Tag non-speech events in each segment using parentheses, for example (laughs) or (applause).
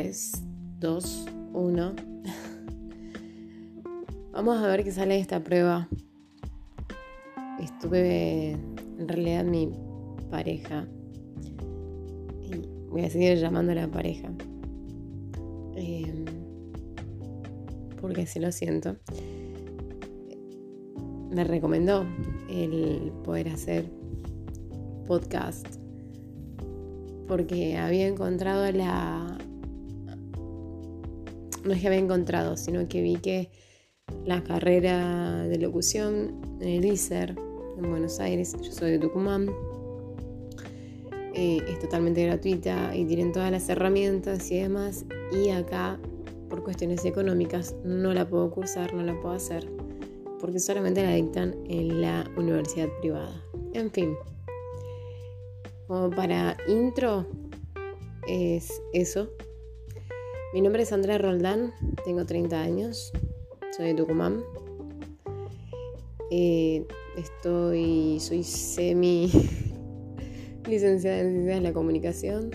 3, 2, 1. Vamos a ver qué sale de esta prueba. Estuve en realidad mi pareja. Y voy a seguir llamando a la pareja. Em, porque si lo siento. Me recomendó el poder hacer podcast porque había encontrado la... No es que había encontrado, sino que vi que la carrera de locución en el ISER, en Buenos Aires, yo soy de Tucumán, eh, es totalmente gratuita y tienen todas las herramientas y demás. Y acá, por cuestiones económicas, no la puedo cursar, no la puedo hacer, porque solamente la dictan en la universidad privada. En fin, como para intro es eso. Mi nombre es Andrea Roldán, tengo 30 años, soy de Tucumán. Eh, estoy, soy semi (laughs) licenciada en Ciencias de la Comunicación.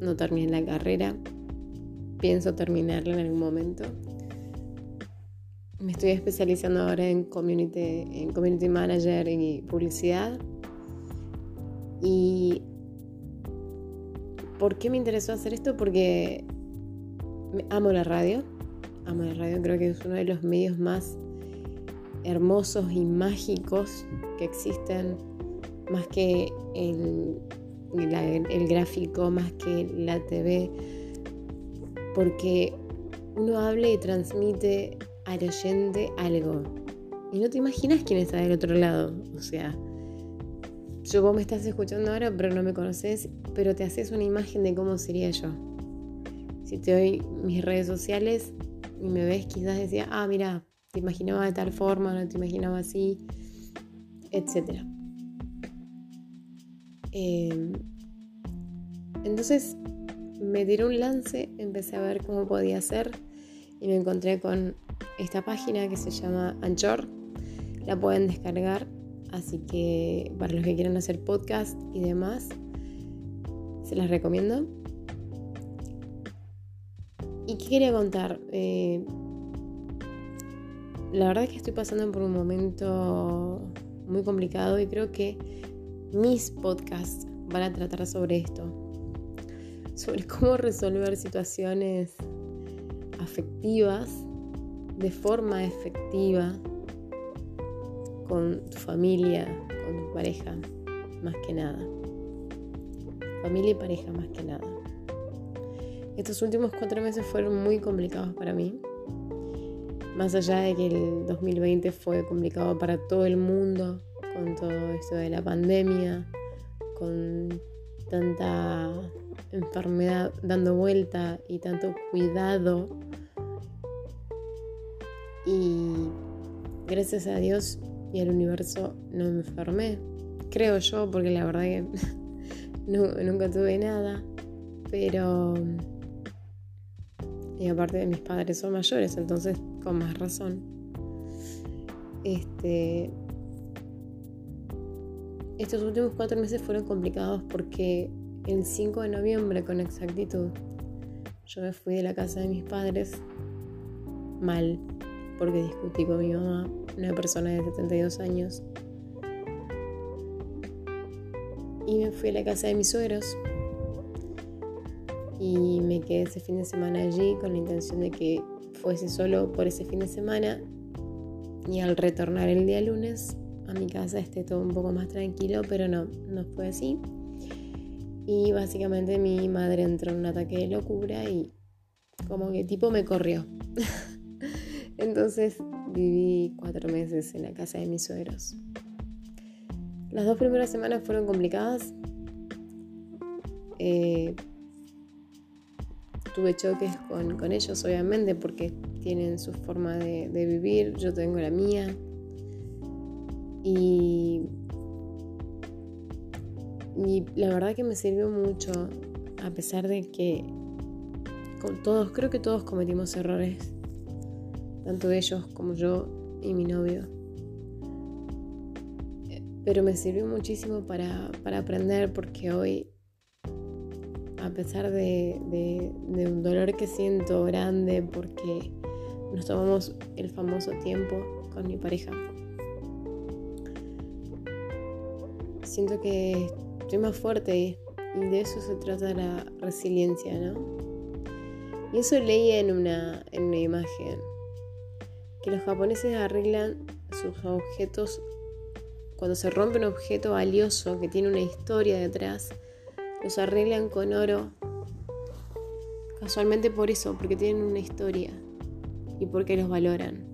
No terminé la carrera. Pienso terminarla en algún momento. Me estoy especializando ahora en community, en community manager y publicidad. Y ¿por qué me interesó hacer esto? Porque amo la radio. Amo la radio, creo que es uno de los medios más hermosos y mágicos que existen, más que el, gráfico, más que la TV, porque uno habla y transmite al oyente algo. Y no te imaginas quién está del otro lado. O sea, yo vos me estás escuchando ahora, pero no me conoces, pero te haces una imagen de cómo sería yo. Si te doy mis redes sociales y me ves, quizás decía, ah, mira, te imaginaba de tal forma, no te imaginaba así, etc. Em, entonces me tiré un lance, empecé a ver cómo podía ser y me encontré con esta página que se llama Anchor. La pueden descargar Así que para los que quieran hacer podcast y demás, se las recomiendo. ¿Y qué quería contar? Eh, la verdad es que estoy pasando por un momento muy complicado y creo que mis podcasts van a tratar sobre esto. Sobre (laughs) cómo resolver situaciones afectivas de forma efectiva con tu familia, con tu pareja, más que nada. Familia y pareja, más que nada. Estos últimos cuatro meses fueron muy complicados para mí. Más allá de que el 2020 fue complicado para todo el mundo, con todo esto de la pandemia, con tanta enfermedad dando vuelta y tanto cuidado. Y gracias a Dios y el universo no me enfermé. Creo yo, porque la verdad que (laughs) nunca tuve nada. Pero... Y aparte de mis padres son mayores, entonces con más razón. Este... Estos últimos cuatro meses fueron complicados porque el 5 de noviembre, con exactitud, yo me fui de la casa de mis padres mal, porque discutí con mi mamá una persona de 72 años. Y me fui a la casa de mis suegros. Y me quedé ese fin de semana allí con la intención de que fuese solo por ese fin de semana. Y al retornar el día lunes a mi casa esté todo un poco más tranquilo, pero no, no fue así. Y básicamente mi madre entró en un ataque de locura y como que tipo me corrió. (laughs) Entonces viví cuatro meses en la casa de mis suegros. Las dos primeras semanas fueron complicadas. Eh, tuve choques con, ellos, obviamente, porque tienen su forma de, vivir, yo tengo la mía. Y, y la verdad que me sirvió mucho, a pesar de que con todos, creo que todos cometimos errores tanto ellos como yo y mi novio. Pero me sirvió muchísimo para, aprender porque hoy a pesar de, un dolor que siento grande porque nos tomamos el famoso tiempo con mi pareja. Siento que estoy más fuerte y de eso se trata la resiliencia, ¿no? Y eso leí en una, en una imagen, que los japoneses arreglan sus objetos, cuando se rompe un objeto valioso que tiene una historia detrás, los arreglan con oro, casualmente por eso, porque tienen una historia y porque los valoran.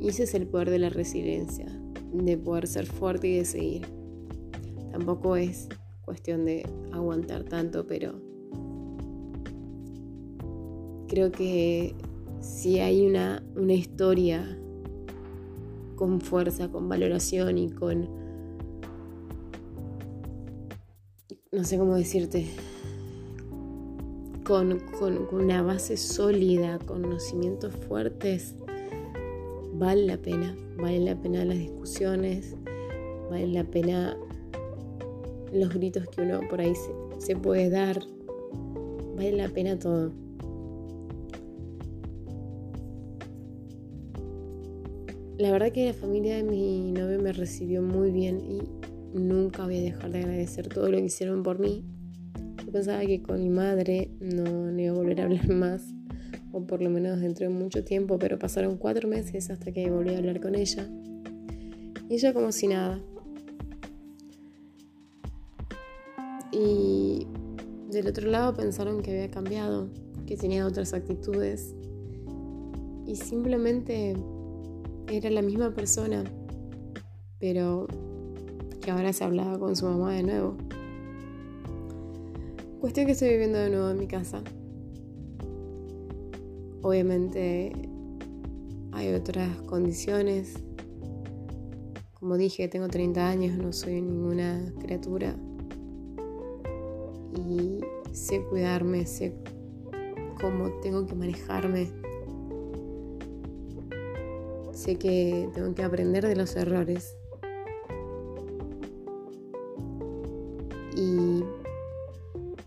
Y ese es el poder de la resiliencia, de poder ser fuerte y de seguir. Tampoco es cuestión de aguantar tanto, pero creo que si hay una, una historia con fuerza, con valoración y con, no sé cómo decirte, con, con, una base sólida, conocimientos fuertes, vale la pena, vale la pena las discusiones, vale la pena los gritos que uno por ahí se, puede dar, vale la pena todo. La verdad que la familia de mi novio me recibió muy bien y nunca voy a dejar de agradecer todo lo que hicieron por mí yo pensaba que con mi madre no, iba a volver a hablar (laughs) más, o por lo menos dentro de mucho tiempo, pero pasaron cuatro meses hasta que volví a hablar con ella. Y ella como si nada. Y del otro lado pensaron que había cambiado, que tenía otras actitudes. Y simplemente era la misma persona, pero que ahora se hablaba con su mamá de nuevo. Cuestión que estoy viviendo de nuevo en mi casa. Obviamente hay otras condiciones. Como dije, tengo 30 años, no soy ninguna criatura. Y sé cuidarme, sé cómo tengo que manejarme. Sé que tengo que aprender de los errores. Y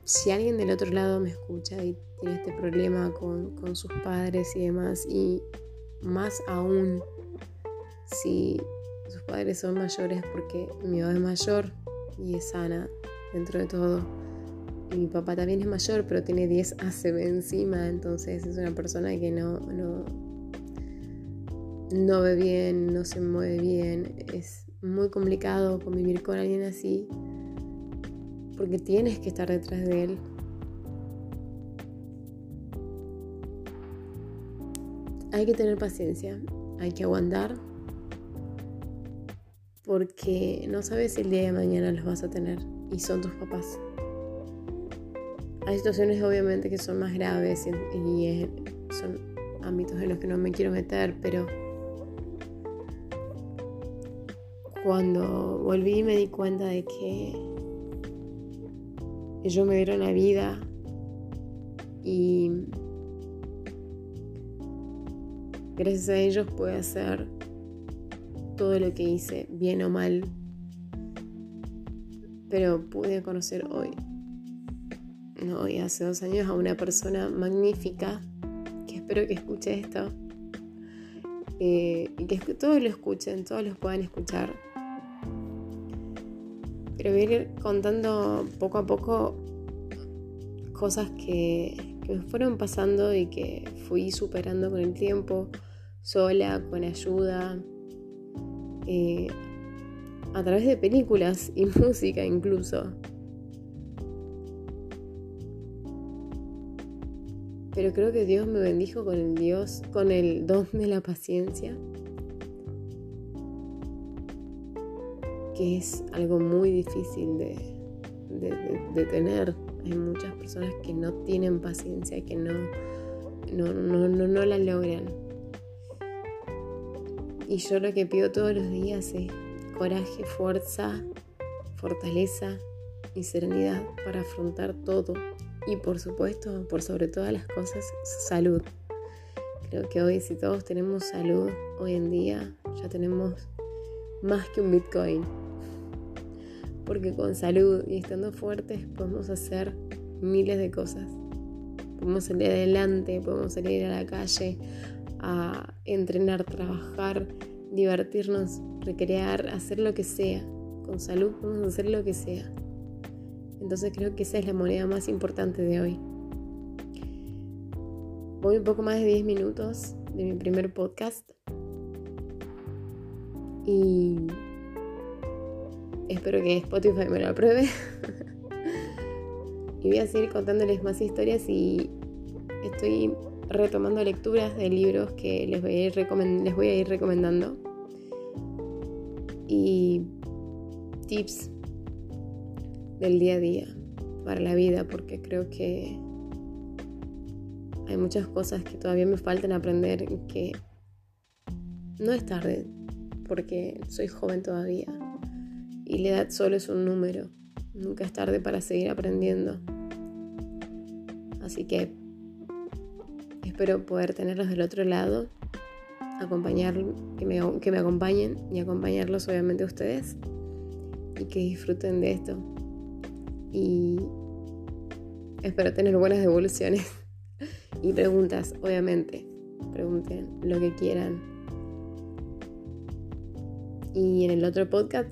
si alguien del otro lado me escucha y tiene este problema con, sus padres y demás, y más aún si sus padres son mayores, porque mi mamá es mayor y es sana dentro de todo. Y mi papá también es mayor, pero tiene 10 ACB encima, entonces es una persona que no, no, no ve bien, no se mueve bien. Es muy complicado convivir con alguien así porque tienes que estar detrás de él. Hay que tener paciencia, hay que aguantar, porque no sabes si el día de mañana los vas a tener y son tus papás. Hay situaciones obviamente que son más graves y, son ámbitos en los que no me quiero meter, pero cuando volví me di cuenta de que ellos me dieron la vida y gracias a ellos pude hacer todo lo que hice, bien o mal. Pero pude conocer hoy, no hoy, hace dos años, a una persona magnífica que espero que escuche esto eh, y que todos lo escuchen, todos los puedan escuchar pero voy a ir contando poco a poco cosas que, me fueron pasando y que fui superando con el tiempo, sola, con ayuda, eh, a través de películas y (laughs) música incluso. Pero creo que Dios me bendijo con el Dios, con el don de la paciencia que es algo muy difícil de, tener. Hay muchas personas que no tienen paciencia, que no, no, no, no, la logran. Y yo lo que pido todos los días es coraje, fuerza, fortaleza y serenidad para afrontar todo. Y por supuesto, por sobre todas las cosas, salud. Creo que hoy si todos tenemos salud, hoy en día ya tenemos más que un Bitcoin porque con salud y estando fuertes podemos hacer miles de cosas. Podemos salir adelante, podemos salir a la calle a entrenar, trabajar, divertirnos, recrear, hacer lo que sea. Con salud podemos hacer lo que sea. Entonces creo que esa es la moneda más importante de hoy. Voy un poco más de 10 minutos de mi primer podcast. Y espero que Spotify me lo apruebe. (laughs) y voy a seguir contándoles más historias y estoy retomando lecturas de libros que les voy a ir, les voy a ir recomendando. Y tips del día a día para la vida, porque creo que hay muchas cosas que todavía me faltan aprender que no es tarde, porque soy joven todavía y la edad solo es un número. Nunca es tarde para seguir aprendiendo. Así que espero poder tenerlos del otro lado, acompañar, que me, que me acompañen y acompañarlos obviamente a ustedes y que disfruten de esto. Y espero tener buenas devoluciones (laughs) y preguntas, obviamente. Pregunten lo que quieran. Y en el otro podcast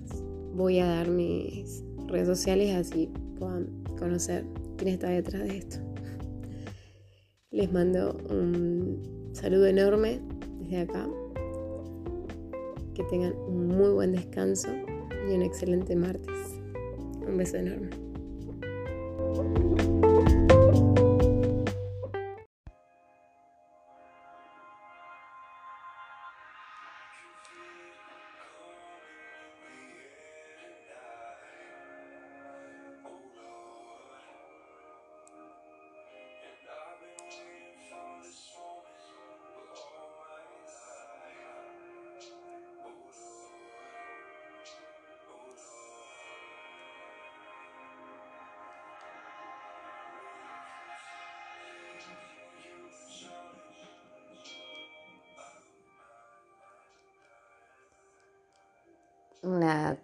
voy a dar mis redes sociales así puedan conocer quién está detrás de esto. Les mando un saludo enorme desde acá. Que tengan un muy buen descanso y un excelente martes. Un beso enorme.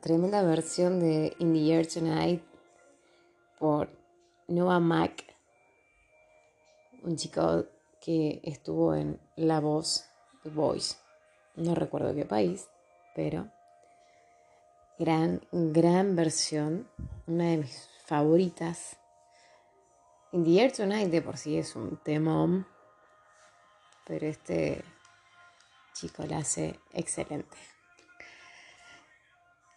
Tremenda versión de In the Air Tonight por Noah Mac, un chico que estuvo en La Voz, The Voice, no recuerdo qué país, pero gran, gran versión, una de mis favoritas. In the Air Tonight de por sí es un temón, pero este chico la hace excelente.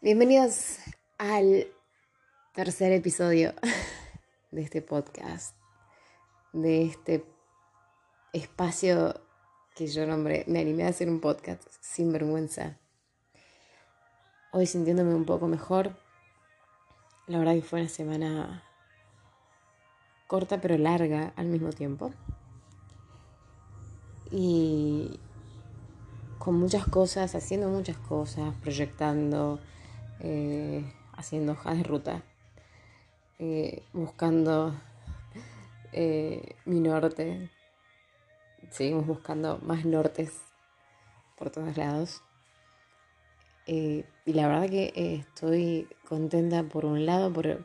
Bienvenidos al tercer episodio (laughs) de este podcast, de este espacio que yo nombré, me animé a hacer un podcast sin vergüenza. Hoy sintiéndome un poco mejor, la verdad que fue una semana corta pero larga al mismo tiempo. Y con muchas cosas, haciendo muchas cosas, proyectando, eh, haciendo hojas de ruta, eh, buscando eh, mi norte. Seguimos buscando más nortes por todos lados. y la verdad que estoy contenta por un lado por,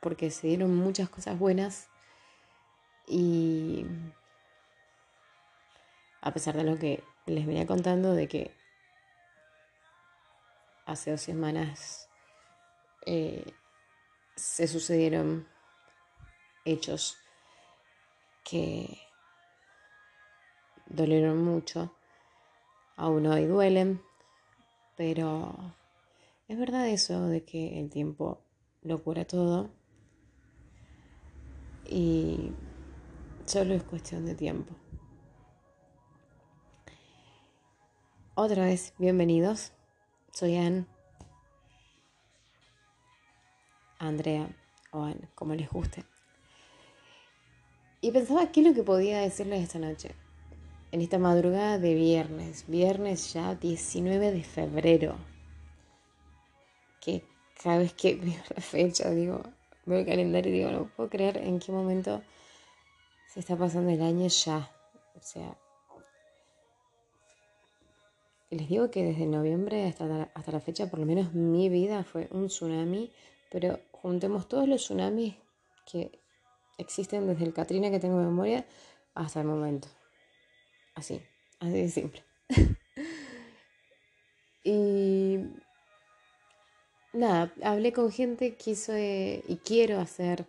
porque se dieron muchas cosas buenas y a pesar de lo que les venía contando de que hace dos semanas eh, se sucedieron hechos que dolieron mucho, aún hoy duelen, pero es verdad eso de que el tiempo lo cura todo y solo es cuestión de tiempo. Otra vez, bienvenidos. Soy Anne. Andrea o Anne, como les guste. Y pensaba qué es lo que podía decirles esta noche. En esta madrugada de viernes, viernes ya 19 de febrero. Que cada vez que (laughs) veo la fecha, digo, veo el calendario y digo, no puedo creer en qué momento se está pasando el año ya. O sea, les digo que desde noviembre hasta la, hasta la fecha, por lo menos mi vida fue un tsunami, pero juntemos todos los tsunamis que existen desde el Katrina que tengo memoria hasta el momento. Así, así de simple. (laughs) y nada, hablé con gente, quiso y quiero hacer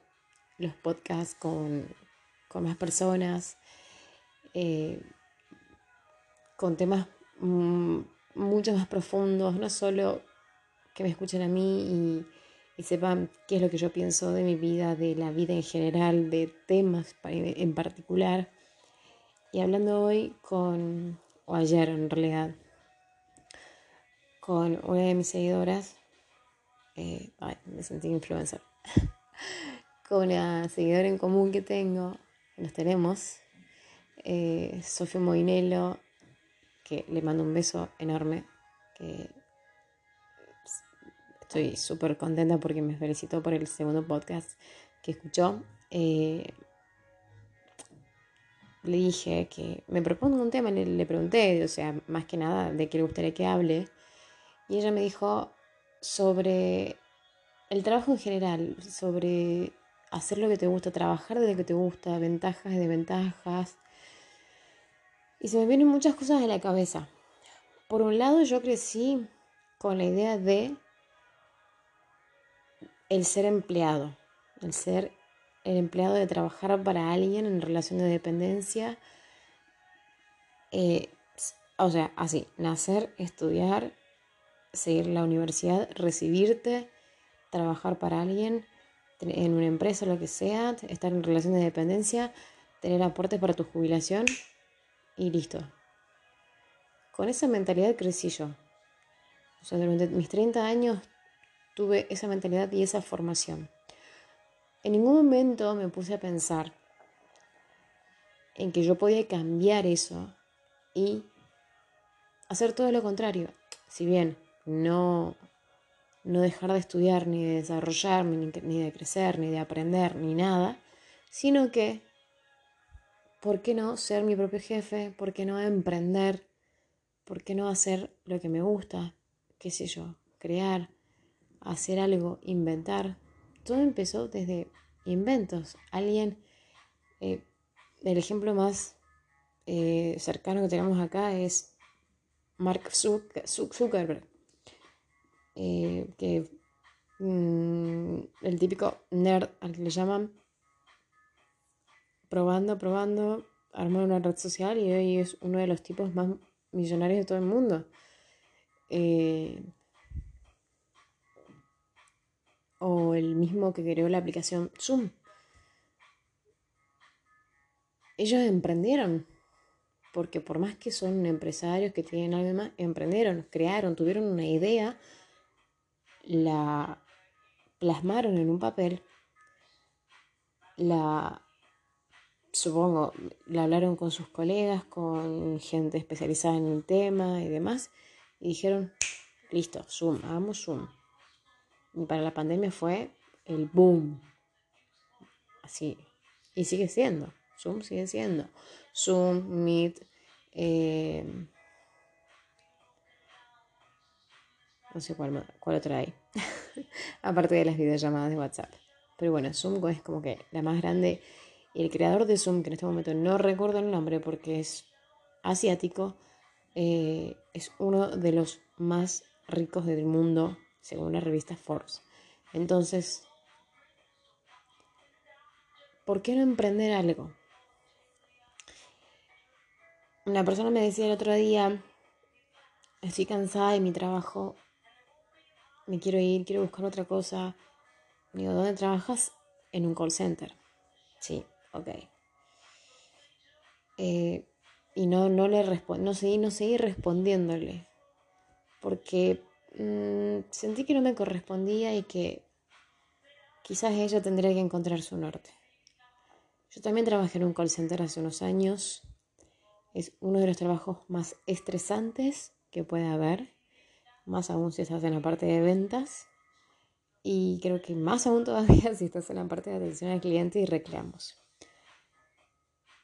los podcasts con, más personas, eh, con temas mm, mucho más profundos, no solo que me escuchen a mí y, sepan qué es lo que yo pienso de mi vida, de la vida en general, de temas en particular. Y hablando hoy con, o ayer en realidad, con una de mis seguidoras, eh, me sentí influencer, (laughs) con una seguidora en común que tengo, nos tenemos, eh, Sofía Moinelo, le mando un beso enorme, que estoy súper contenta porque me felicitó por el segundo podcast que escuchó. Eh, le dije que me propongo un tema, le, le pregunté, o sea, más que nada de qué le gustaría que hable. Y ella me dijo sobre el trabajo en general, sobre hacer lo que te gusta, trabajar de lo que te gusta, ventajas y desventajas, y se me vienen muchas cosas a la cabeza. Por un lado, yo crecí con la idea de el ser empleado, el ser el empleado de trabajar para alguien en relación de dependencia. Eh, o sea, así, nacer, estudiar, seguir la universidad, recibirte, trabajar para alguien en una empresa, lo que sea, estar en relación de dependencia, tener aportes para tu jubilación y listo. Con esa mentalidad crecí yo. O sea, durante mis 30 años tuve esa mentalidad y esa formación. En ningún momento me puse a pensar en que yo podía cambiar eso y hacer todo lo contrario. Si bien no, no dejar de estudiar, ni de desarrollarme, ni de crecer, ni de aprender, ni nada, sino que ¿por qué no ser mi propio jefe? ¿Por qué no emprender? ¿Por qué no hacer lo que me gusta? ¿Qué sé yo? Crear, hacer algo, inventar. Todo empezó desde inventos. Alguien, eh, el ejemplo más eh, cercano que tenemos acá es Mark Zuckerberg, eh, que mm, el típico nerd al que le llaman probando, probando, armar una red social y hoy es uno de los tipos más millonarios de todo el mundo. Eh, o el mismo que creó la aplicación Zoom. Ellos emprendieron, porque por más que son empresarios que tienen algo más, emprendieron, crearon, tuvieron una idea, la plasmaron en un papel, la supongo, la hablaron con sus colegas, con gente especializada en el tema y demás, y dijeron, listo, Zoom, hagamos Zoom. Y para la pandemia fue el boom. Así. Y sigue siendo. Zoom sigue siendo. Zoom, Meet, eh, no sé cuál, cuál otra hay. (laughs) Aparte de las videollamadas de WhatsApp. Pero bueno, Zoom es como que la más grande y el creador de Zoom, que en este momento no recuerdo el nombre porque es asiático, eh, es uno de los más ricos del mundo, según la revista Forbes. Entonces, ¿por qué no emprender algo? Una persona me decía el otro día, estoy cansada de mi trabajo, me quiero ir, quiero buscar otra cosa. Digo, ¿dónde trabajas? En un call center. Sí, ok. Eh, y no, no le no seguí, no seguí respondiéndole. Porque mm, sentí que no me correspondía y que quizás ella tendría que encontrar su norte. Yo también trabajé en un call center hace unos años. Es uno de los trabajos más estresantes que puede haber, más aún si estás en la parte de ventas. Y creo que más aún todavía (laughs) si estás en la parte de atención al cliente y reclamos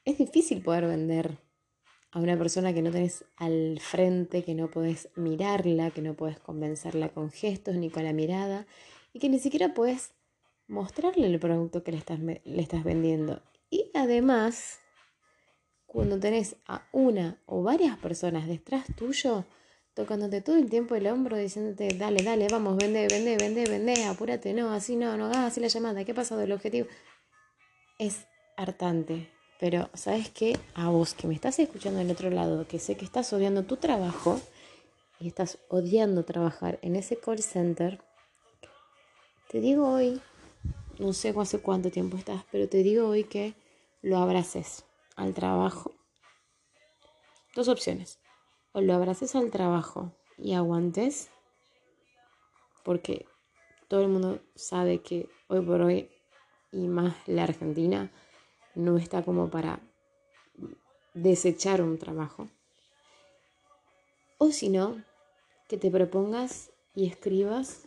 es difícil poder vender a una persona que no tenés al frente, que no podés mirarla, que no podés convencerla con gestos ni con la mirada y que ni siquiera puedes mostrarle el producto que le estás, le estás vendiendo. Y además, cuando tenés a una o varias personas detrás tuyo, tocándote todo el tiempo el hombro, diciéndote, dale, dale, vamos, vende, vende, vende, vende, apúrate, no, así no, no hagas así la llamada, ¿qué ha pasado del objetivo? Es hartante. Pero, ¿sabes qué? A vos que me estás escuchando del otro lado, que sé que estás odiando tu trabajo y estás odiando trabajar en ese call center, te digo hoy, no sé hace cuánto tiempo estás, pero te digo hoy que lo abraces al trabajo. Dos opciones. O lo abraces al trabajo y aguantes, porque todo el mundo sabe que hoy por hoy, y más la Argentina, no está como para desechar un trabajo. O si no, que te propongas y escribas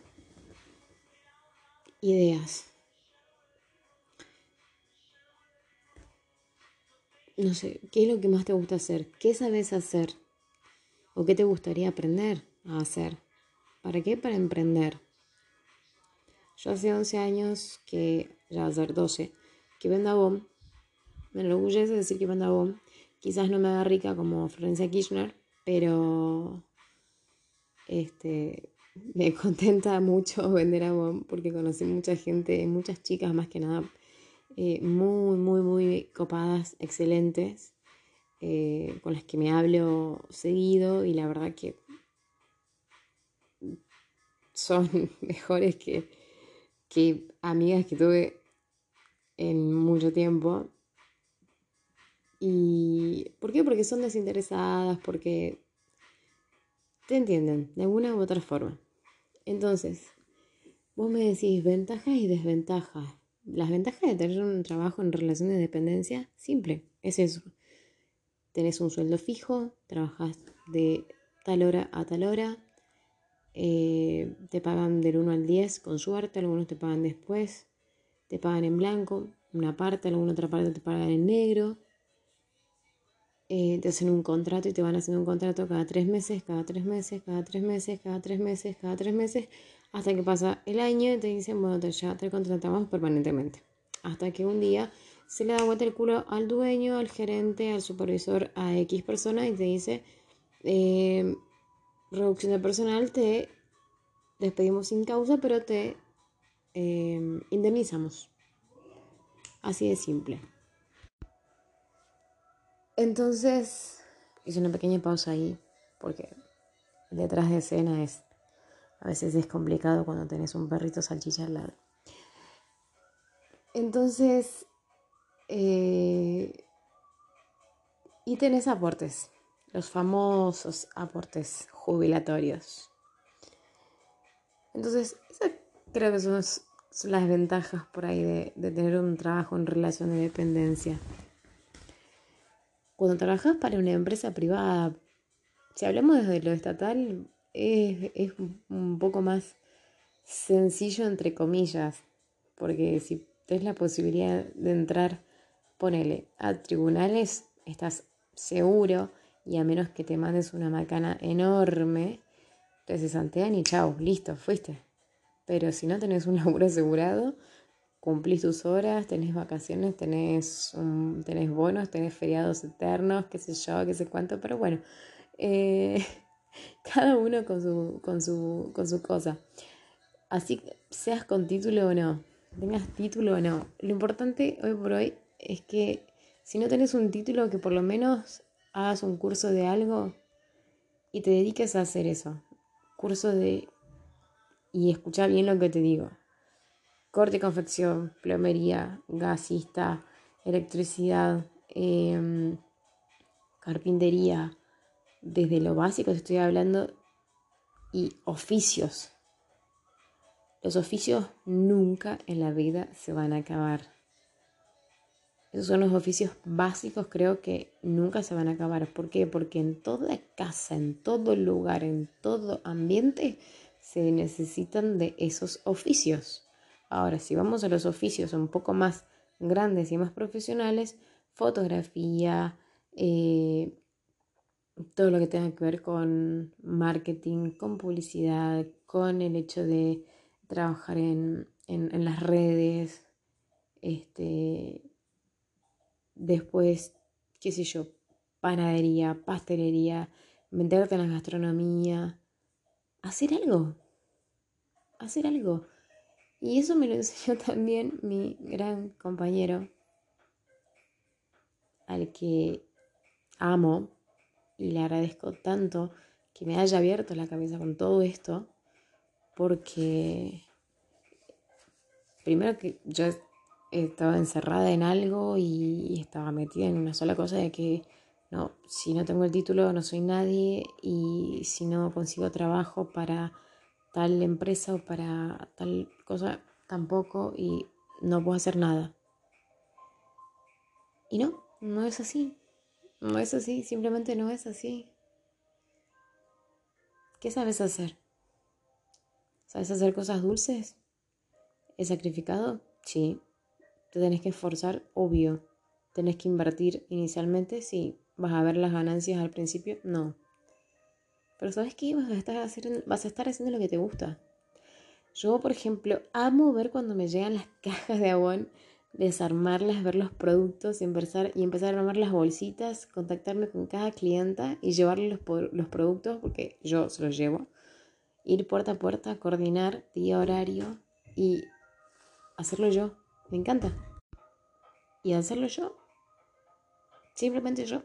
ideas. No sé, ¿qué es lo que más te gusta hacer? ¿Qué sabes hacer? ¿O qué te gustaría aprender a hacer? ¿Para qué? Para emprender. Yo hace 11 años que, ya va a ser 12, que vendo me enorgullece decir que Panda Bomb quizás no me haga rica como Florencia Kirchner, pero este, me (laughs) contenta mucho vender a Bomb porque conocí mucha gente, muchas chicas más que nada, eh, muy, muy, muy copadas, excelentes, eh, con las que me hablo seguido y la verdad que son (laughs) mejores que, que amigas que tuve en mucho tiempo ¿Y por qué? Porque son desinteresadas, porque te entienden de alguna u otra forma. Entonces, vos me decís ventajas y desventajas. Las ventajas de tener un trabajo en relación de dependencia, simple, es eso. Tenés un sueldo fijo, trabajas de tal hora a tal hora, eh, te pagan del 1 al 10 con suerte, algunos te pagan después, te pagan en blanco, una parte, alguna otra parte te pagan en negro eh, te hacen un contrato y te van haciendo un contrato cada tres meses, cada tres meses, cada tres meses, cada tres meses, cada tres meses, hasta que pasa el año y te dicen, bueno, te, ya te contratamos permanentemente. Hasta que un día se le da vuelta el culo al dueño, al gerente, al supervisor, a X persona y te dice, eh, reducción de personal, te despedimos sin causa, pero te eh, indemnizamos. Así de simple. Entonces hice una pequeña pausa ahí porque detrás de escena es a veces es complicado cuando tenés un perrito salchicha al lado. Entonces, eh, y tenés aportes, los famosos aportes jubilatorios. Entonces, esas creo que son, las ventajas por ahí de, de tener un trabajo en relación de dependencia. Cuando trabajas para una empresa privada, si hablamos desde lo estatal, es, un poco más sencillo entre comillas, porque si tienes la posibilidad de entrar, ponele, a tribunales, estás seguro y a menos que te mandes una macana enorme, te se santean y chao, listo, fuiste. Pero si no tenés un laburo asegurado, cumplís tus horas, tenés vacaciones, tenés, tenés bonos, tenés feriados eternos, qué sé yo, qué sé cuánto, pero bueno, eh, (laughs) cada uno con su, con, su, con su cosa. Así seas con título o no, tengas título o no, lo importante hoy por hoy es que si no tenés un título, que por lo menos hagas un curso de algo y te dediques a hacer eso. Curso de... Y escucha bien lo que te digo corte y confección, plomería, gasista, electricidad, em, carpintería, desde lo básico estoy hablando, y oficios. Los oficios nunca en la vida se van a acabar. Esos son los oficios básicos, creo que nunca se van a acabar. ¿Por qué? Porque en toda casa, en todo lugar, en todo ambiente, se necesitan de esos oficios. Ahora, si vamos a los oficios un poco más grandes y más profesionales, fotografía, eh, todo lo que tenga que ver con marketing, con publicidad, con el hecho de trabajar en, en, en las redes, este, después, qué sé yo, panadería, pastelería, meterte en la gastronomía, hacer algo, hacer algo. Y eso me lo enseñó (laughs) también mi gran compañero, al que amo y le agradezco tanto que me haya abierto la cabeza con todo esto, porque primero que yo estaba encerrada en algo y estaba metida en una sola cosa de que no, si no tengo el título no soy nadie y si no consigo trabajo para tal empresa o para tal cosa tampoco y no puedo hacer nada. Y no, no es así. No es así, simplemente no es así. ¿Qué sabes hacer? ¿Sabes hacer cosas dulces? ¿Es sacrificado? Sí. ¿Te tenés que esforzar? Obvio. ¿Tenés que invertir inicialmente? Sí. ¿Vas a ver las ganancias al principio? No. Pero ¿sabes qué? Vas a estar haciendo, lo que te gusta. Yo, por ejemplo, amo ver cuando me llegan las (laughs) cajas de abón, desarmarlas, ver los productos y empezar, y empezar a armar las bolsitas, contactarme con cada clienta y llevarle los, los productos, porque yo se los llevo. Ir puerta a puerta, coordinar día, horario y hacerlo yo. Me encanta. Y hacerlo yo. Simplemente yo.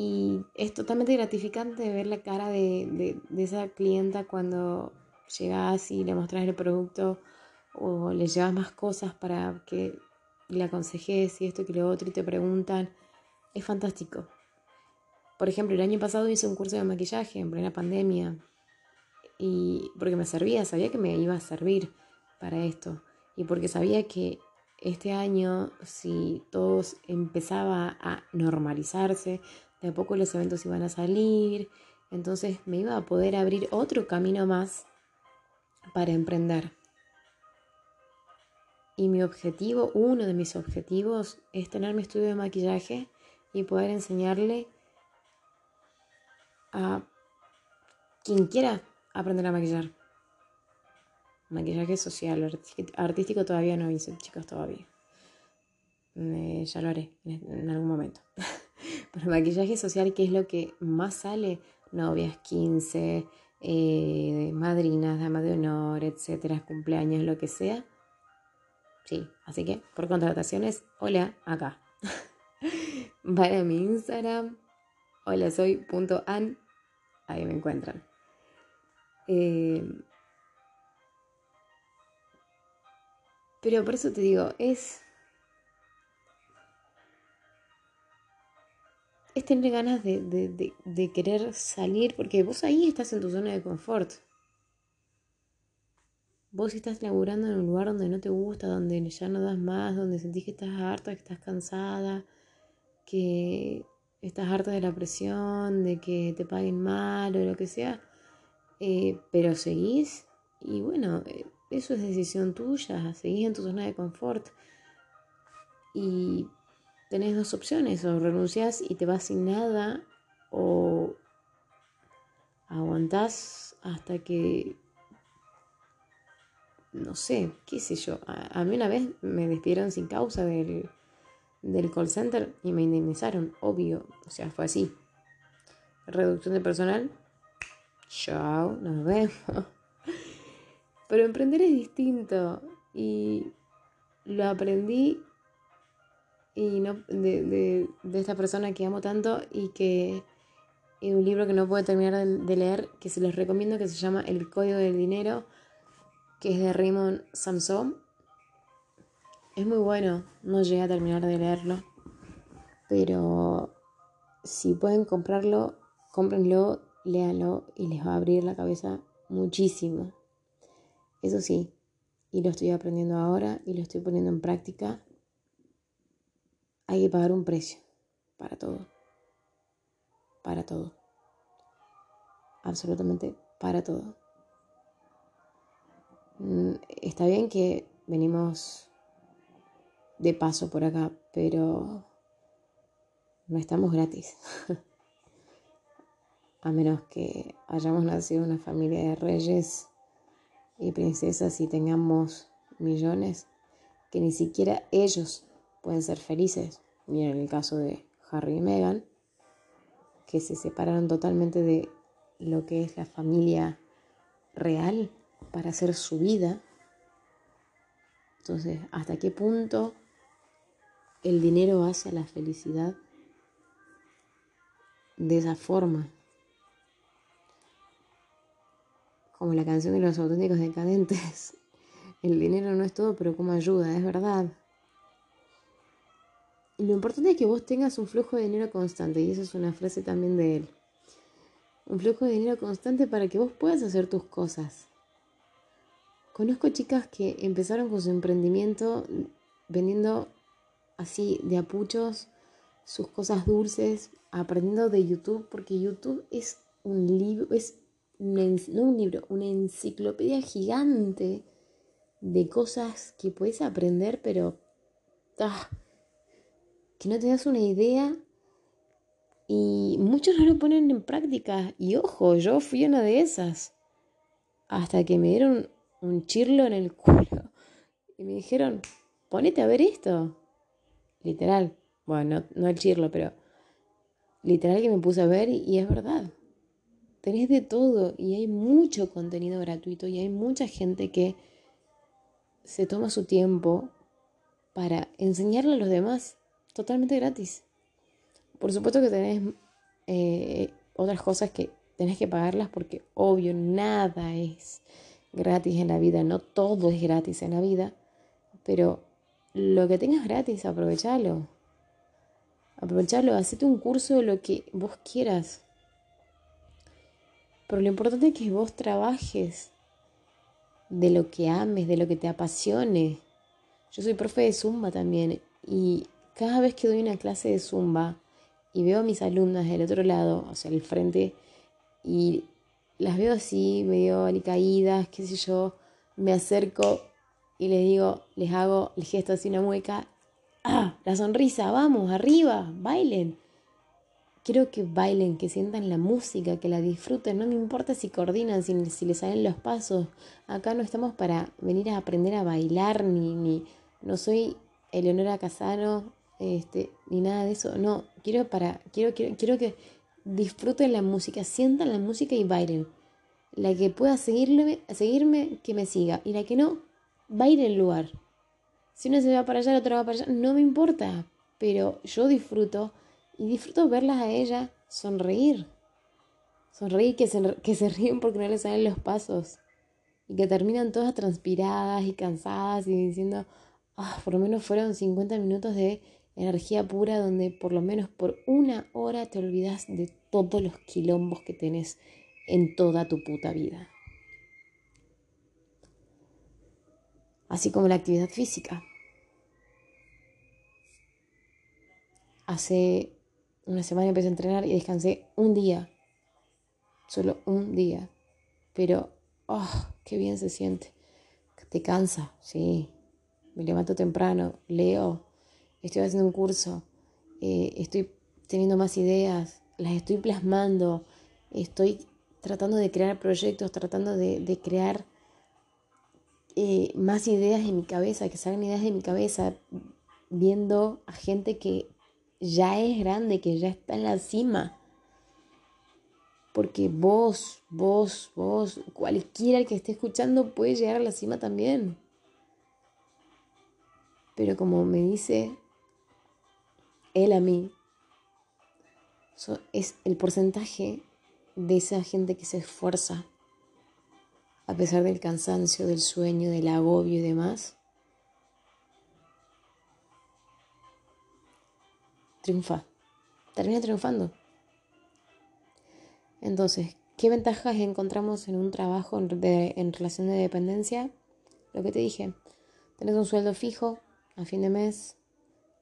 Y es totalmente gratificante ver la cara de, esa clienta cuando llegas y le mostras el producto o le llevas más cosas para que le aconsejes y esto que lo otro y te preguntan. Es fantástico. Por ejemplo, el año pasado hice un curso de maquillaje en plena pandemia y porque me servía, sabía que me iba a servir para esto y porque sabía que este año si todo empezaba a normalizarse, de a poco los eventos iban a salir, entonces me iba a poder abrir otro camino más para emprender. Y mi objetivo, uno de mis objetivos, es tener mi estudio de maquillaje y poder enseñarle a quien quiera aprender a maquillar. Maquillaje social, artístico todavía no hice, chicos, todavía. ya lo haré en algún momento. (laughs) Pero maquillaje social, ¿qué es lo que más sale? Novias, 15, eh, madrinas, damas de honor, etcétera, cumpleaños, lo que sea. Sí, así que por contrataciones, hola, acá. (laughs) Para mi Instagram, hola, soy an, ahí me encuentran. Eh, pero por eso te digo, es es tener ganas de, querer salir, porque vos ahí estás en tu zona de confort. Vos estás laburando en un lugar donde no te gusta, donde ya no das más, donde sentís que estás harta, que estás cansada, que estás harta de la presión, de que te paguen mal o lo que sea, eh, pero seguís y bueno, eh, eso es decisión tuya, seguís en tu zona de confort y tenés dos opciones, o renuncias y te vas sin nada, o aguantás hasta que, no sé, qué sé yo, a, mí una vez me despidieron sin causa del, del call center y me indemnizaron, obvio, o sea, fue así. Reducción de personal, chao, nos vemos. (laughs) Pero emprender es distinto y lo aprendí y no, de, esta persona que amo tanto y que es un libro que no puedo terminar de, leer, que se los recomiendo, que se llama El Código del Dinero, que es de Raymond Samson. Es muy bueno, no llegué a terminar de leerlo, pero si pueden comprarlo, cómprenlo, léanlo y les va a abrir la cabeza muchísimo. Eso sí, y lo estoy aprendiendo ahora y lo estoy poniendo en práctica hay que pagar un precio para todo. Para todo. Absolutamente para todo. Mm, está bien que venimos de paso por acá, pero no estamos gratis. (laughs) A menos que hayamos nacido en una familia de reyes y princesas y tengamos millones, que ni siquiera ellos pueden ser felices. Miren el caso de Harry y Meghan, que se separaron totalmente de lo que es la familia real para hacer su vida. Entonces, ¿hasta qué punto el dinero hace la felicidad de esa forma? Como la canción de los auténticos decadentes. (laughs) El dinero no es todo, pero como ayuda, es verdad. Lo importante es que vos tengas un flujo de dinero constante, y eso es una frase también de él. Un flujo de dinero constante para que vos puedas hacer tus cosas. Conozco chicas que empezaron con su emprendimiento vendiendo así de apuchos sus cosas dulces, aprendiendo de YouTube, porque YouTube es un libro, es no un libro, una enciclopedia gigante de cosas que puedes aprender, pero ah, que no te das una idea y muchos no lo ponen en práctica. Y ojo, yo fui una de esas. Hasta que me dieron un chirlo en el (laughs) culo. Y me dijeron, ponete a ver esto. Literal. Bueno, no, el chirlo, pero literal que me puse a ver y, es verdad. Tenés de todo y hay mucho contenido gratuito y hay mucha gente que se toma su tiempo para enseñarle a los demás totalmente gratis. Por supuesto que tenés eh, otras cosas que tenés que pagarlas porque obvio nada es gratis en la vida, no todo es gratis en la vida, pero lo que tengas gratis, aprovechalo. Aprovechalo, hacete un curso de lo que vos quieras. Pero lo importante es que vos trabajes de lo que ames, de lo que te apasione. Yo soy profe de Zumba también y cada vez que doy una clase de zumba y veo a mis alumnas del otro lado, o sea, el frente, y las veo así, medio alicaídas, qué sé yo, me acerco y les digo, les hago el gesto así, una mueca, ¡ah! La sonrisa, vamos, arriba, bailen. Quiero que bailen, que sientan la música, que la disfruten, no me importa si coordinan, si, si les salen los pasos. Acá no estamos para venir a aprender a bailar, ni, ni no soy Eleonora Casano este, ni nada de eso. No, quiero para, quiero, quiero, quiero que disfruten la música, sientan la música y bailen. La que pueda seguirme, seguirme, que me siga. Y la que no, baile el lugar. Si uno se va para allá, el otro va para allá, no me importa. Pero yo disfruto y disfruto verlas a ella sonreír. Sonreír que se, que se ríen porque no les salen los pasos. Y que terminan todas transpiradas y cansadas y diciendo, ah, por lo menos fueron 50 minutos de energía pura donde por lo menos por una hora te olvidas de todos los quilombos que tenés en toda tu puta vida. Así como la actividad física. Hace una semana empecé a entrenar y descansé un día. Solo un día. Pero, oh, qué bien se siente. Te cansa, sí. Me levanto temprano, leo, estoy haciendo un curso, eh, estoy teniendo más ideas, las estoy plasmando, estoy tratando de crear proyectos, tratando de, crear eh, más ideas en mi cabeza, que salgan ideas de mi cabeza, viendo a gente que ya es grande, que ya está en la cima. Porque vos, vos, vos, cualquiera que esté escuchando puede llegar a la cima también. Pero como me dice él a mí, es el porcentaje de esa gente que se esfuerza a pesar del cansancio, del sueño, del agobio y demás. Triunfa, termina triunfando. Entonces, ¿qué ventajas encontramos en un trabajo en, en relación de dependencia? Lo que te dije, tenés un sueldo fijo a fin de mes,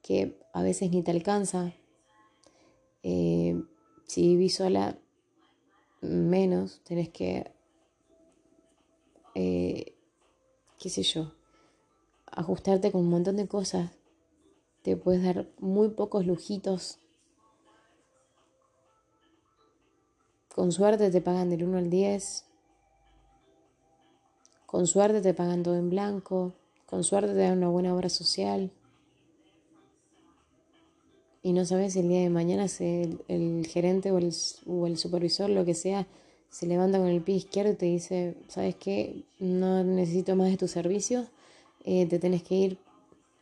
que a veces ni te alcanza. Eh, si vivís sola, menos, tenés que, eh, qué sé yo, ajustarte con un montón de cosas. Te puedes dar muy pocos lujitos. Con suerte te pagan del 1 al 10. Con suerte te pagan todo en blanco, con suerte te dan una buena obra social. Y no sabes si el día de mañana el, el gerente o el, o el supervisor, lo que sea, se levanta con el pie izquierdo y te dice, ¿sabes qué? No necesito más de tus servicios, eh, te tenés que ir.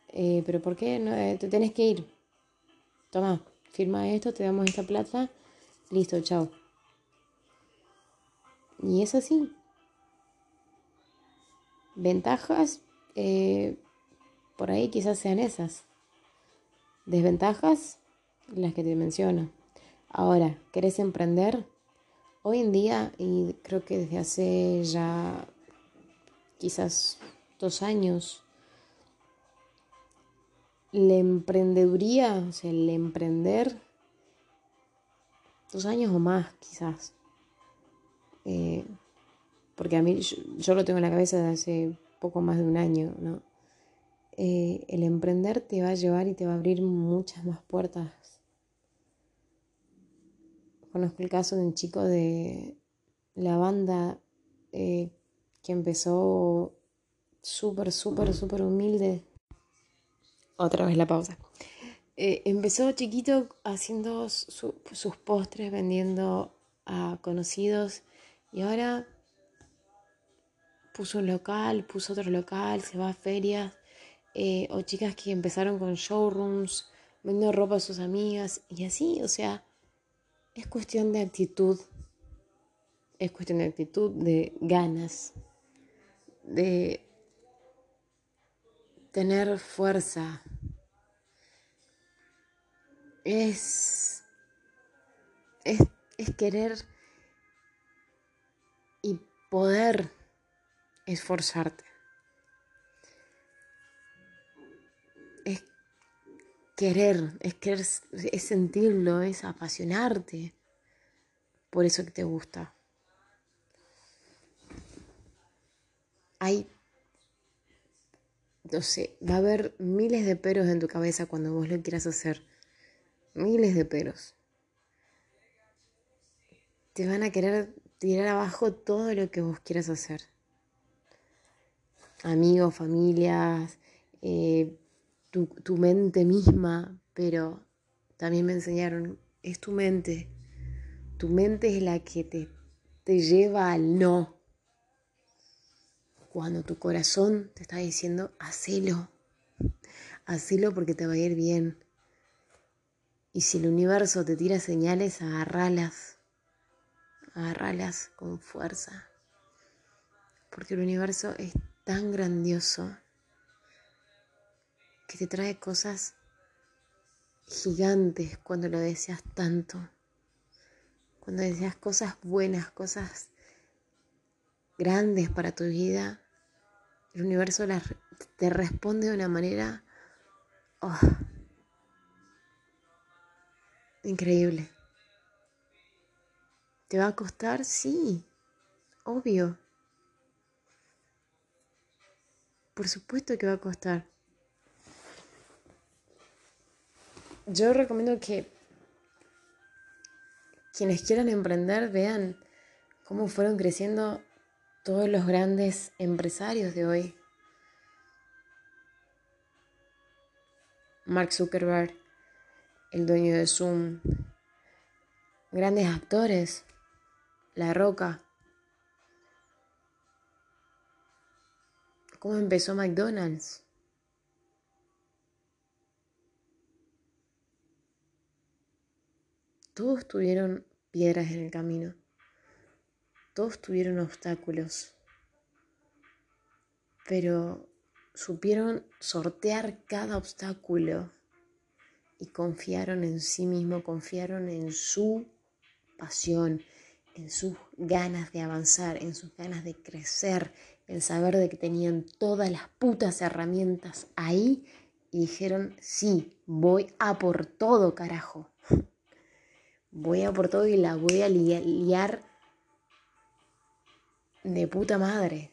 Eh, ¿Pero por qué? No, eh, te tenés que ir. Toma, firma esto, te damos esta plata, listo, chao. Y es así. Ventajas, por ahí quizás sean esas. Desventajas, las que te menciono. Ahora, ¿querés emprender? Hoy en día, y creo que desde hace ya quizás dos años, la emprendeduría, o sea, el emprender, dos años o más quizás, eh, porque a mí yo, lo tengo en la cabeza desde hace poco más de un año, ¿no? Eh, el emprender te va a llevar y te va a abrir muchas más puertas Conozco el caso de un chico de la banda eh, que empezó súper, súper, súper humilde. Otra vez la pausa. Eh, empezó chiquito haciendo sus postres, vendiendo a conocidos y ahora puso un local, puso otro local, se va a ferias. Eh, o chicas que empezaron con showrooms, vendiendo ropa a sus amigas y así, o sea, es cuestión de actitud, es cuestión de actitud, de ganas, de tener fuerza. Es, es, es querer y poder esforzarte. Querer, es querer, es sentirlo, es apasionarte por eso que te gusta. Hay, no sé, va a haber miles de peros en tu cabeza cuando vos lo quieras hacer. Miles de peros. Te van a querer tirar abajo todo lo que vos quieras hacer. Amigos, familias, eh, tu, mente misma, pero también me enseñaron, es tu mente. Tu mente es la que te, te lleva al no. Cuando tu corazón te está diciendo, hacelo, hacelo porque te va a ir bien. Y si el universo te tira señales, agarralas, agarralas con fuerza. Porque el universo es tan grandioso que te trae cosas gigantes cuando lo deseas tanto. Cuando deseas cosas buenas, cosas grandes para tu vida, el universo te responde de una manera oh, increíble. ¿Te va a costar? Sí, obvio. Por supuesto que va a costar. Yo recomiendo que quienes quieran emprender vean cómo fueron creciendo todos los grandes empresarios de hoy. Mark Zuckerberg, el dueño de Zoom, grandes actores, La Roca. ¿Cómo empezó McDonald's? Todos tuvieron piedras en el camino. Todos tuvieron obstáculos. Pero supieron sortear cada obstáculo y confiaron en sí mismo, confiaron en su pasión, en sus ganas de avanzar, en sus ganas de crecer, en saber de que tenían todas las putas herramientas ahí y dijeron, sí, voy a por todo, carajo voy a por todo y la voy a liar de puta madre.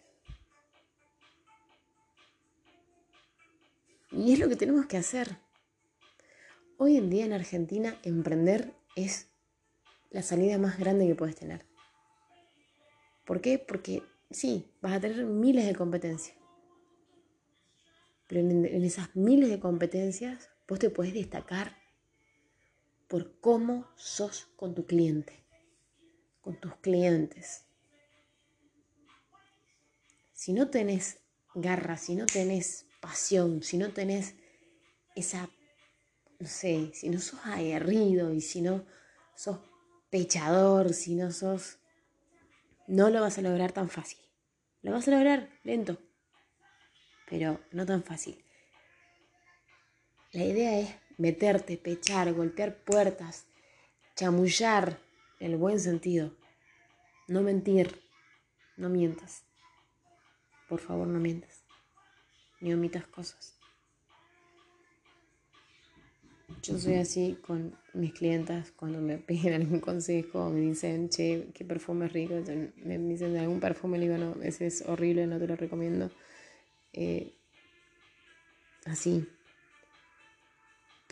Y es lo que tenemos que hacer. Hoy en día en Argentina emprender es la salida más grande que puedes tener. ¿Por qué? Porque sí, vas a tener miles de competencias. Pero en, esas miles de competencias, vos te puedes destacar por cómo sos con tu cliente, con tus clientes. Si no tenés garra, si no tenés pasión, si no tenés esa, no sé, si no sos aguerrido y si no sos pechador, si no sos, no lo vas a lograr tan fácil. Lo vas a lograr lento, pero no tan fácil. La idea es meterte, pechar, golpear puertas, chamullar, el buen sentido. No mentir, no mientas. Por favor, no mientas. Ni omitas cosas. Yo soy así con mis clientas cuando me (laughs) piden algún consejo, me dicen, che, qué perfume es rico. Me dicen algún perfume, le digo, no, ese es horrible, no te lo recomiendo. Eh, así.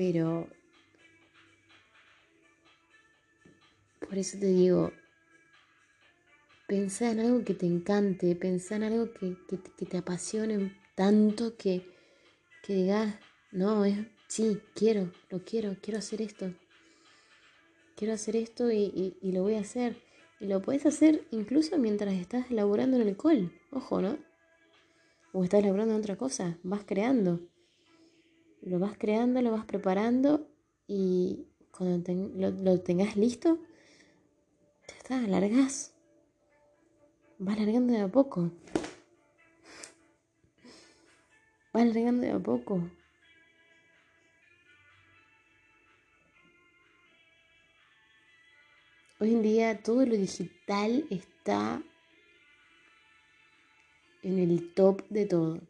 Pero por eso te digo, pensá en algo que te encante, pensá en algo que, te apasione tanto que, que digas, no, es, sí, quiero, lo quiero, quiero hacer esto. Quiero hacer esto y, lo voy a hacer. Y lo puedes hacer incluso mientras estás laburando en el col, ojo, ¿no? O estás laburando en otra cosa, vas creando. Lo vas creando, lo vas preparando y cuando lo, tengas listo, te está, largas. Vas largando de a poco. Vas largando de a poco. Hoy en día todo lo digital está en el top de todo.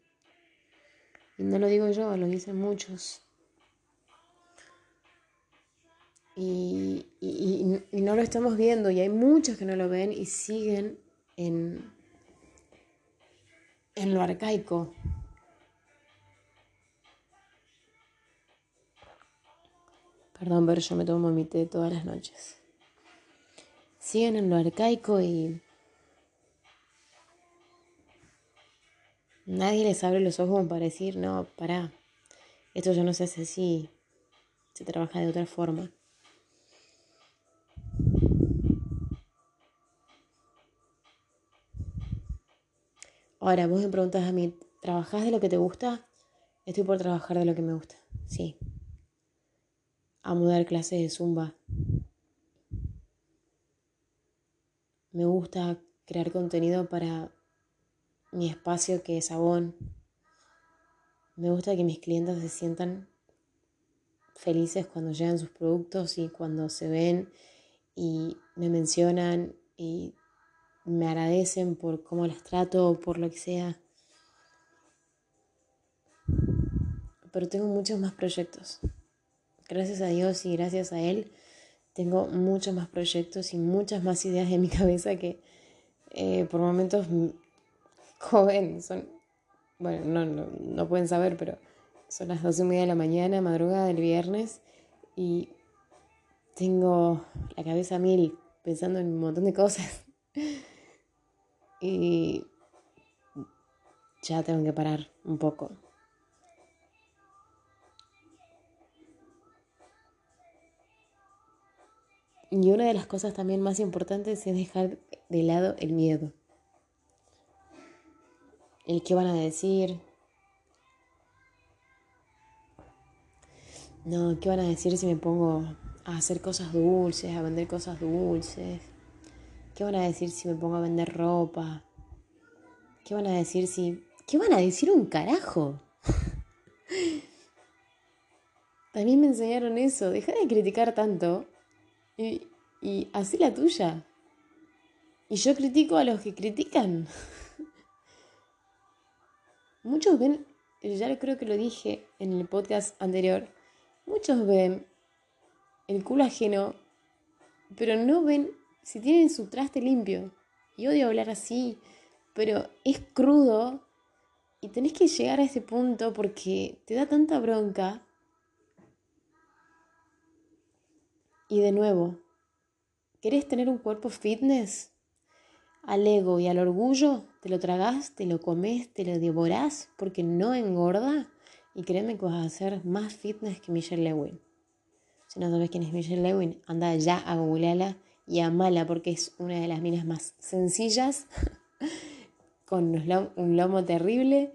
Y no lo digo yo, lo dicen muchos. Y, no lo estamos viendo y hay muchos que no lo ven y siguen en, en lo arcaico. Perdón, pero yo me tomo mi té todas las noches. Siguen en lo arcaico y Nadie les abre los ojos para decir, no, pará, esto ya no se hace así, se trabaja de otra forma. Ahora, vos me preguntas a mí, ¿trabajás de lo que te gusta? Estoy por trabajar de lo que me gusta, sí. A mudar clases de zumba. Me gusta crear contenido para mi espacio que es Avon. Me gusta que mis clientes se sientan felices cuando llegan sus productos y cuando se ven y me mencionan y me agradecen por cómo las trato o por lo que sea. Pero tengo muchos más proyectos. Gracias a Dios y gracias a Él tengo muchos más proyectos y muchas más ideas en mi cabeza que eh, por momentos joven, son, bueno, no, no, no pueden saber, pero son las doce y media de la mañana, madrugada del viernes, y tengo la cabeza mil pensando en un montón de cosas. (laughs) y ya tengo que parar un poco. Y una de las cosas también más importantes es dejar de lado el miedo el qué van a decir. No, ¿qué van a decir si me pongo a hacer cosas dulces, a vender cosas dulces? ¿Qué van a decir si me pongo a vender ropa? ¿Qué van a decir si... ¿Qué van a decir un carajo? (laughs) También me enseñaron eso, deja de criticar tanto y, y así la tuya. Y yo critico a los que critican. (laughs) Muchos ven, ya creo que lo dije en el podcast anterior, muchos ven el culo ajeno, pero no ven si tienen su traste limpio. Y odio hablar así, pero es crudo y tenés que llegar a ese punto porque te da tanta bronca. Y de nuevo, ¿querés tener un cuerpo fitness? Al ego y al orgullo, te lo tragás, te lo comes, te lo devorás porque no engorda y créeme que vas a hacer más fitness que Michelle Lewin. Si no sabes quién es Michelle Lewin, anda ya a googlearla y amala porque es una de las minas más sencillas, (laughs) con un lomo terrible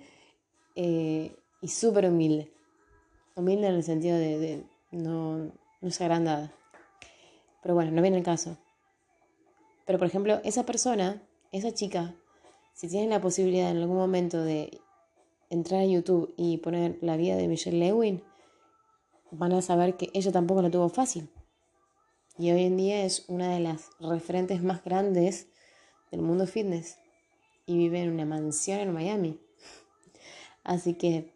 eh, y súper humilde. Humilde en el sentido de, no, no es agrandada. Pero bueno, no viene el caso. Pero por ejemplo, esa persona, esa chica, si tiene la posibilidad en algún momento de entrar a YouTube y poner la vida de Michelle Lewin, van a saber que ella tampoco lo tuvo fácil. Y hoy en día es una de las referentes más grandes del mundo fitness. Y vive en una mansión en Miami. Así que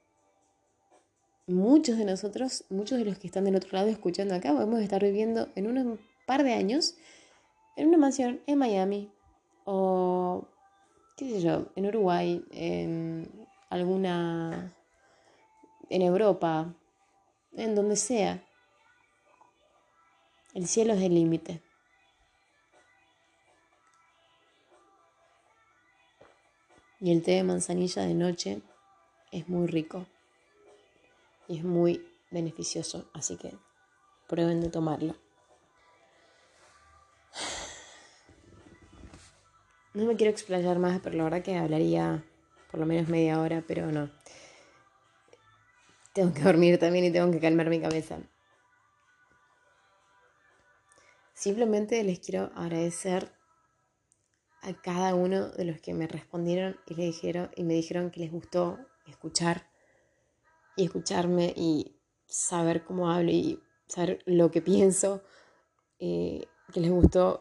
muchos de nosotros, muchos de los que están del otro lado escuchando acá, podemos estar viviendo en un par de años en una mansión en Miami o, qué sé yo, en Uruguay, en alguna, en Europa, en donde sea. El cielo es el límite. Y el té de manzanilla de noche es muy rico y es muy beneficioso, así que prueben de tomarlo. No me quiero explayar más, pero la verdad que hablaría por lo menos media hora, pero no. Tengo que dormir también y tengo que calmar mi cabeza. Simplemente les quiero agradecer a cada uno de los que me respondieron y, le dijeron, y me dijeron que les gustó escuchar y escucharme y saber cómo hablo y saber lo que pienso, eh, que les gustó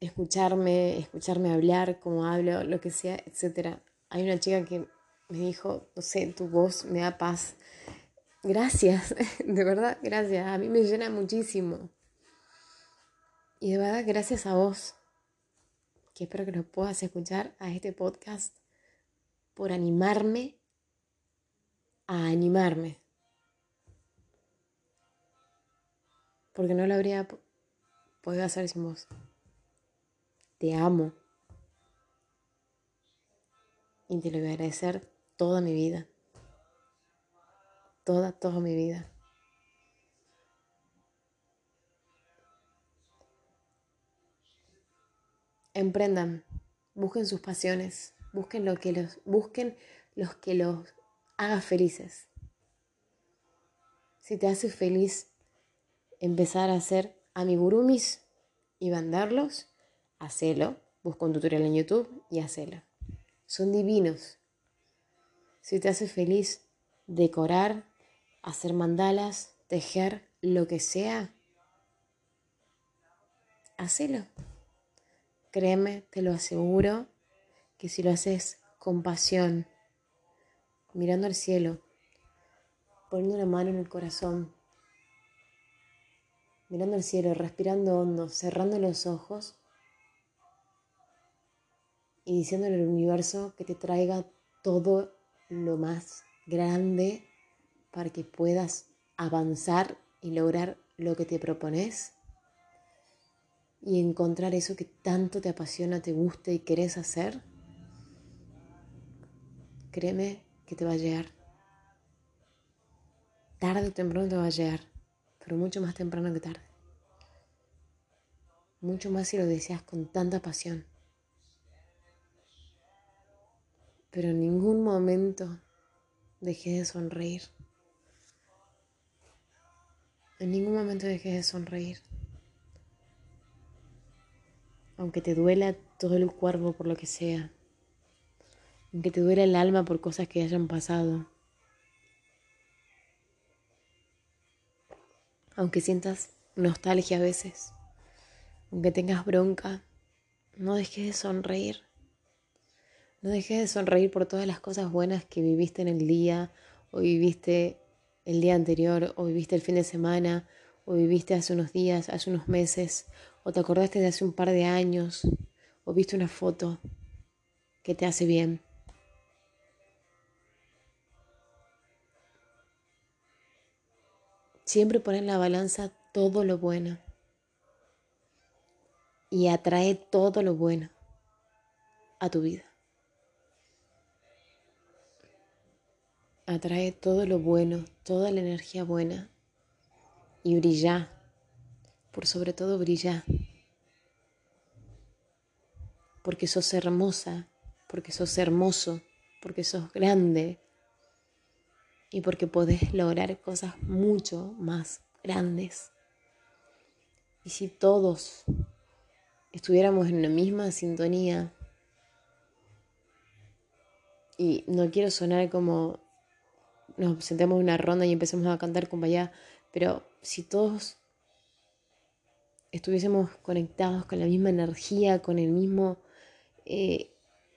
escucharme, escucharme hablar, cómo hablo, lo que sea, etc. Hay una chica que me dijo, no sé, tu voz me da paz. Gracias, (laughs) de verdad, gracias. A mí me llena muchísimo. Y de verdad, gracias a vos, que espero que lo puedas escuchar a este podcast, por animarme a animarme. Porque no lo habría podido hacer sin vos. Te amo. Y te lo voy a agradecer toda mi vida. Toda, toda mi vida. Emprendan, busquen sus pasiones, busquen lo que los, busquen los que los haga felices. Si te hace feliz empezar a hacer amigurumis y venderlos, hacelo. Busca un tutorial en YouTube y hacelo. Son divinos. Si te hace feliz decorar, hacer mandalas, tejer, lo que sea, hacelo. Créeme, te lo aseguro, que si lo haces con pasión, mirando al cielo, poniendo una mano en el corazón, mirando al cielo, respirando hondo, cerrando los ojos y diciéndole al universo que te traiga todo lo más grande para que puedas avanzar y lograr lo que te propones y encontrar eso que tanto te apasiona, te gusta y querés hacer, créeme que te va a llegar. Tarde o temprano te va a llegar, pero mucho más temprano que tarde. Mucho más si lo deseas con tanta pasión. Pero en ningún momento dejé de sonreír. En ningún momento dejé de sonreír. Aunque te duela todo el cuerpo por lo que sea aunque te duele el alma por cosas que hayan pasado, aunque sientas nostalgia a veces, aunque tengas bronca, no dejes de sonreír. No dejes de sonreír por todas las cosas buenas que viviste en el día, o viviste el día anterior, o viviste el fin de semana, o viviste hace unos días, hace unos meses, o te acordaste de hace un par de años, o viste una foto que te hace bien. Siempre pon en la balanza todo lo bueno y atrae todo lo bueno. a tu vida. Atrae todo lo bueno, toda la energía buena y brilla. Por sobre todo brilla. Porque sos hermosa, porque sos hermoso, porque sos grande y porque podés lograr cosas mucho más grandes. Y si todos estuviéramos en la misma sintonía, y no quiero sonar como nos sentemos en una ronda y empecemos a cantar con vaya, pero si todos estuviésemos conectados con la misma energía, con el mismo eh,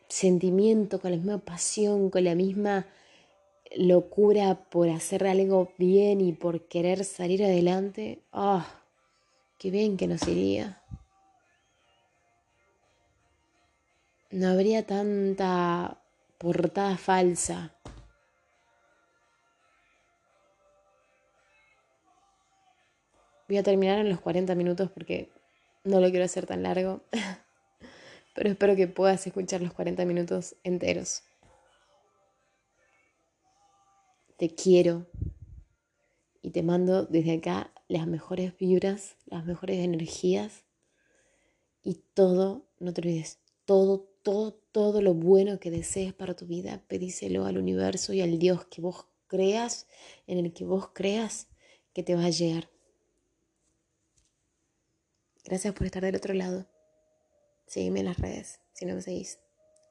sentimiento, con la misma pasión, con la misma locura por hacer algo bien y por querer salir adelante, ¡ah! qué bien que nos iría. No habría tanta portada falsa. Voy a terminar en los 40 minutos porque no lo quiero hacer tan largo, (laughs) pero espero que puedas escuchar los 40 minutos enteros. Te quiero y te mando desde acá las mejores vibras, las mejores energías y todo, no te olvides, todo, todo, todo lo bueno que desees para tu vida, pedíselo al universo y al Dios que vos creas, en el que vos creas que te va a llegar. Gracias por estar del otro lado. Sígueme en las redes, si no me seguís.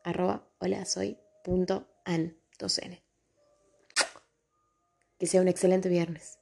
Arroba hola soy punto an, 2N. Que sea un excelente viernes.